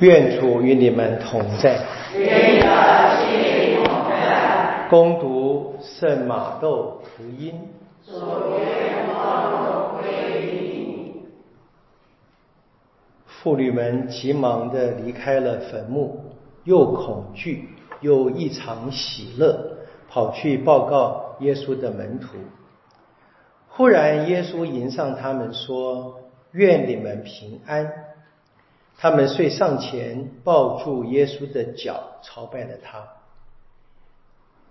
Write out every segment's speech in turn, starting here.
愿主与你们同在。愿你的心灵同在。攻读圣马窦福音。妇女们急忙地离开了坟墓，又恐惧又异常喜乐，跑去报告耶稣的门徒。忽然，耶稣迎上他们说：“愿你们平安。”他们遂上前抱住耶稣的脚，朝拜了他。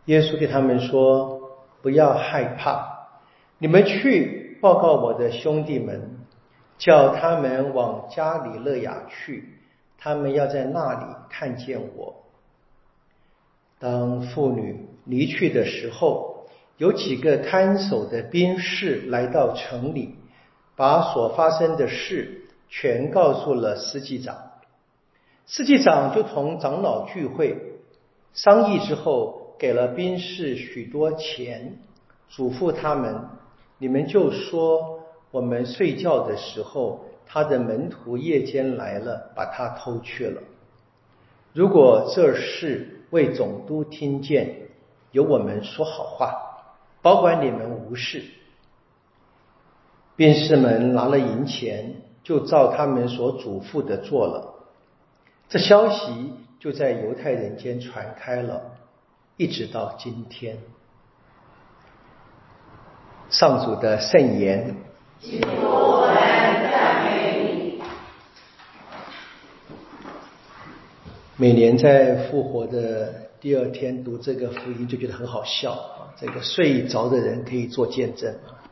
耶稣对他们说：“不要害怕，你们去报告我的兄弟们，叫他们往加里勒雅去，他们要在那里看见我。”当妇女离去的时候，有几个看守的兵士来到城里，把所发生的事。全告诉了司祭长，司祭长就同长老聚会商议之后，给了兵士许多钱，嘱咐他们：你们就说我们睡觉的时候，他的门徒夜间来了，把他偷去了。如果这事为总督听见，由我们说好话，保管你们无事。兵士们拿了银钱。就照他们所嘱咐的做了，这消息就在犹太人间传开了，一直到今天。上主的圣言。每年在复活的第二天读这个福音，就觉得很好笑啊！这个睡着的人可以做见证啊。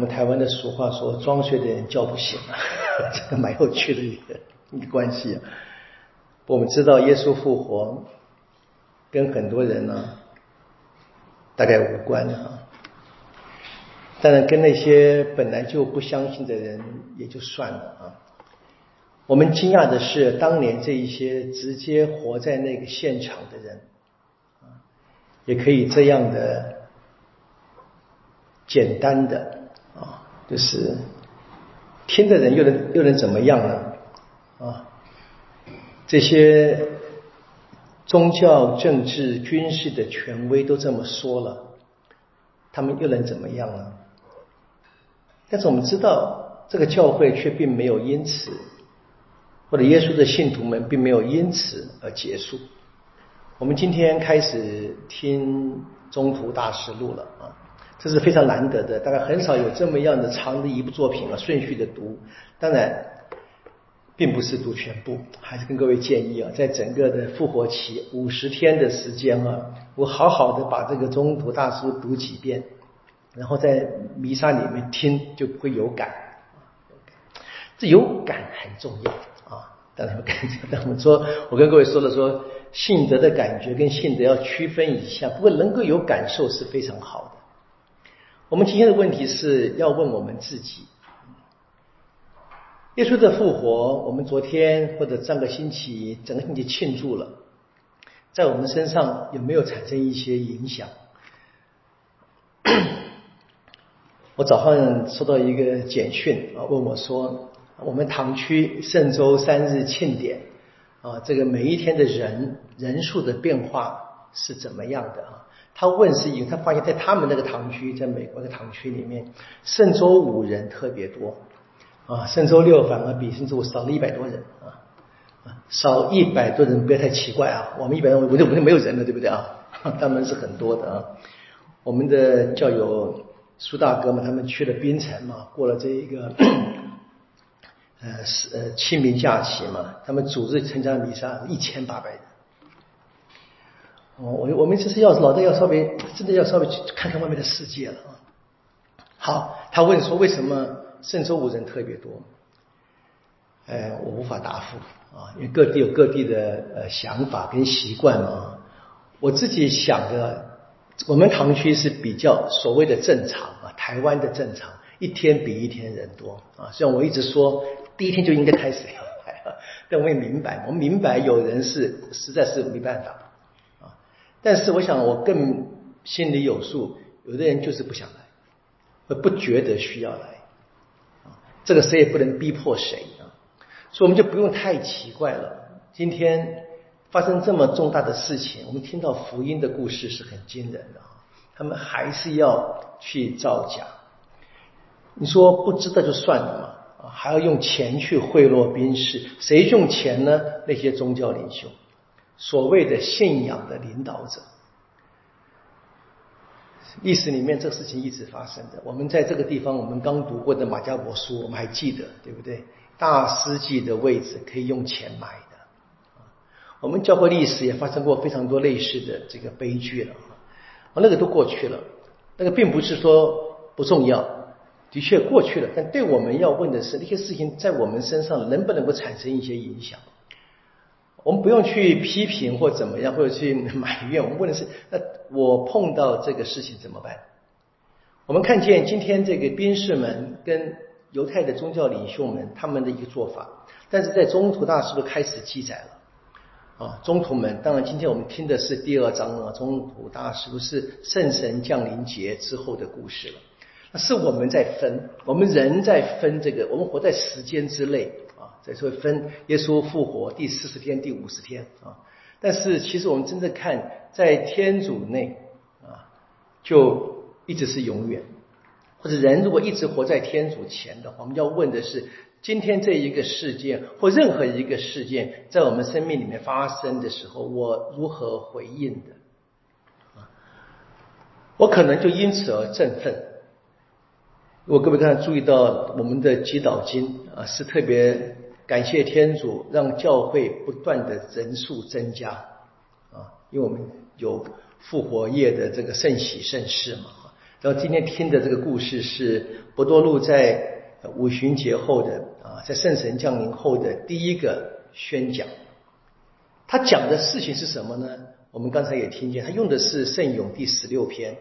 我们台湾的俗话说：“装睡的人叫不醒啊！” 这个蛮有趣的一个一个关系啊。我们知道耶稣复活跟很多人呢大概无关啊，当然跟那些本来就不相信的人也就算了啊。我们惊讶的是，当年这一些直接活在那个现场的人，也可以这样的简单的。就是听的人又能又能怎么样呢？啊，这些宗教、政治、军事的权威都这么说了，他们又能怎么样呢？但是我们知道，这个教会却并没有因此，或者耶稣的信徒们并没有因此而结束。我们今天开始听中途大师录了啊。这是非常难得的，大概很少有这么样的长的一部作品啊，顺序的读。当然，并不是读全部，还是跟各位建议啊，在整个的复活期五十天的时间啊，我好好的把这个中途大书读几遍，然后在弥撒里面听，就不会有感。这有感很重要啊，当然有感觉。但我们说，我跟各位说了，说信德的感觉跟信德要区分一下，不过能够有感受是非常好的。我们今天的问题是要问我们自己：耶稣的复活，我们昨天或者上个星期整个星期庆祝了，在我们身上有没有产生一些影响？我早上收到一个简讯啊，问我说：我们堂区圣周三日庆典啊，这个每一天的人人数的变化是怎么样的啊？他问是因为他发现，在他们那个堂区，在美国的堂区里面，圣周五人特别多，啊，圣周六反而比圣周五少了一百多人，啊，少一百多人不要太奇怪啊，我们一百多人我就我就没有人了，对不对啊？他们是很多的啊，我们的教友苏大哥们，他们去了槟城嘛，过了这一个，呃是呃清明假期嘛，他们组织参加弥撒一千八百人。我我们就是要老的要稍微真的要稍微去看看外面的世界了啊。好，他问说为什么圣周五人特别多？哎，我无法答复啊，因为各地有各地的呃想法跟习惯嘛。我自己想的，我们堂区是比较所谓的正常啊，台湾的正常，一天比一天人多啊。虽然我一直说第一天就应该开始要来，但我也明白，我明白有人是实在是没办法。但是我想，我更心里有数。有的人就是不想来，不觉得需要来，这个谁也不能逼迫谁啊。所以我们就不用太奇怪了。今天发生这么重大的事情，我们听到福音的故事是很惊人的！他们还是要去造假。你说不知道就算了嘛，还要用钱去贿赂兵士，谁用钱呢？那些宗教领袖，所谓的信仰的领导者。历史里面这个事情一直发生的。我们在这个地方，我们刚读过的马加伯书，我们还记得，对不对？大司祭的位置可以用钱买的。我们教会历史也发生过非常多类似的这个悲剧了啊，那个都过去了，那个并不是说不重要，的确过去了。但对我们要问的是，那些事情在我们身上能不能够产生一些影响？我们不用去批评或怎么样，或者去埋怨。我们问的是：那我碰到这个事情怎么办？我们看见今天这个兵士们跟犹太的宗教领袖们他们的一个做法，但是在中途大师都开始记载了啊。中途们，当然今天我们听的是第二章啊，中途大师不是圣神降临节之后的故事了。那是我们在分，我们人在分这个，我们活在时间之内。再说分耶稣复活第四十天、第五十天啊，但是其实我们真正看在天主内啊，就一直是永远。或者人如果一直活在天主前的话，我们要问的是：今天这一个事件或任何一个事件在我们生命里面发生的时候，我如何回应的？啊，我可能就因此而振奋。如果各位刚才注意到我们的祈祷经啊，是特别。感谢天主，让教会不断的人数增加啊！因为我们有复活夜的这个圣喜圣事嘛。然后今天听的这个故事是博多禄在五旬节后的啊，在圣神降临后的第一个宣讲。他讲的事情是什么呢？我们刚才也听见，他用的是圣咏第十六篇。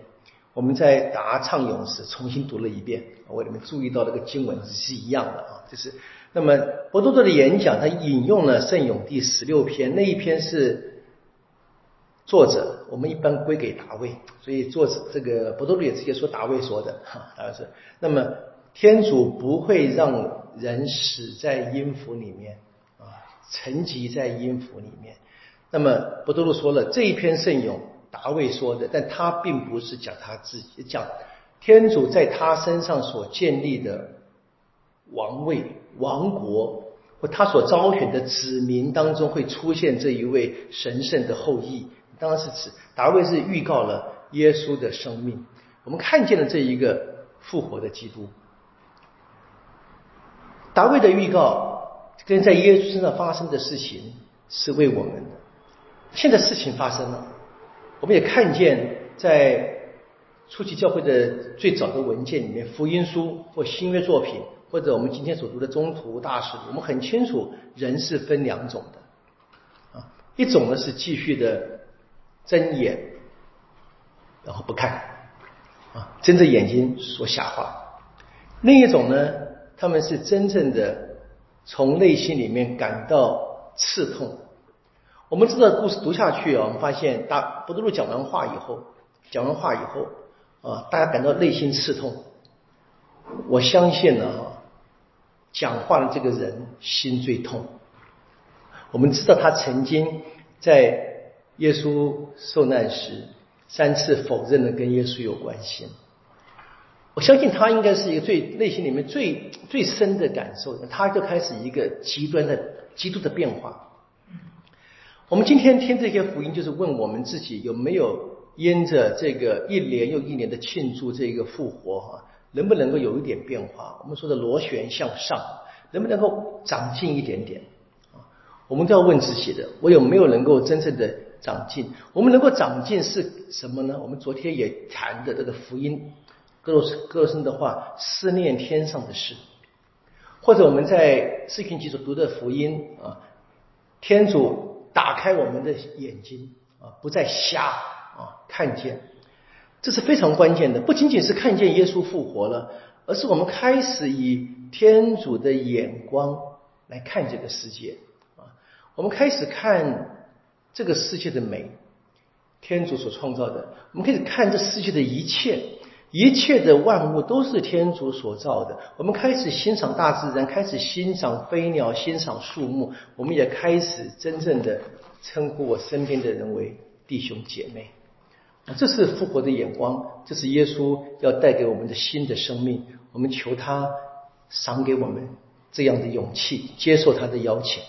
我们在答唱咏时重新读了一遍，我里面注意到那个经文是一样的啊，就是。那么博多多的演讲，他引用了圣咏第十六篇，那一篇是作者，我们一般归给大卫，所以作者这个博多多也直接说大卫说的哈，大卫说，那么天主不会让人死在音符里面啊，沉寂在音符里面。那么博多多说了这一篇圣咏，大卫说的，但他并不是讲他自己，讲天主在他身上所建立的王位。王国或他所招选的子民当中会出现这一位神圣的后裔，当然是指达卫是预告了耶稣的生命。我们看见了这一个复活的基督。达卫的预告跟在耶稣身上发生的事情是为我们的。现在事情发生了，我们也看见在初期教会的最早的文件里面，福音书或新约作品。或者我们今天所读的中途大事，我们很清楚人是分两种的，啊，一种呢是继续的睁眼，然后不看，啊，睁着眼睛说瞎话；另一种呢，他们是真正的从内心里面感到刺痛。我们知道故事读下去啊，我们发现大博多禄讲完话以后，讲完话以后啊，大家感到内心刺痛。我相信呢，讲话的这个人心最痛。我们知道他曾经在耶稣受难时三次否认了跟耶稣有关系。我相信他应该是一个最内心里面最最深的感受，他就开始一个极端的极度的变化。我们今天听这些福音，就是问我们自己有没有因着这个一年又一年的庆祝这个复活哈。能不能够有一点变化？我们说的螺旋向上，能不能够长进一点点？啊，我们都要问自己的：我有没有能够真正的长进？我们能够长进是什么呢？我们昨天也谈的这个福音，歌罗歌罗森的话，思念天上的事，或者我们在视频基础读的福音啊，天主打开我们的眼睛啊，不再瞎啊，看见。这是非常关键的，不仅仅是看见耶稣复活了，而是我们开始以天主的眼光来看这个世界啊，我们开始看这个世界的美，天主所创造的，我们开始看这世界的一切，一切的万物都是天主所造的。我们开始欣赏大自然，开始欣赏飞鸟，欣赏树木。我们也开始真正的称呼我身边的人为弟兄姐妹。这是复活的眼光，这是耶稣要带给我们的新的生命。我们求他赏给我们这样的勇气，接受他的邀请。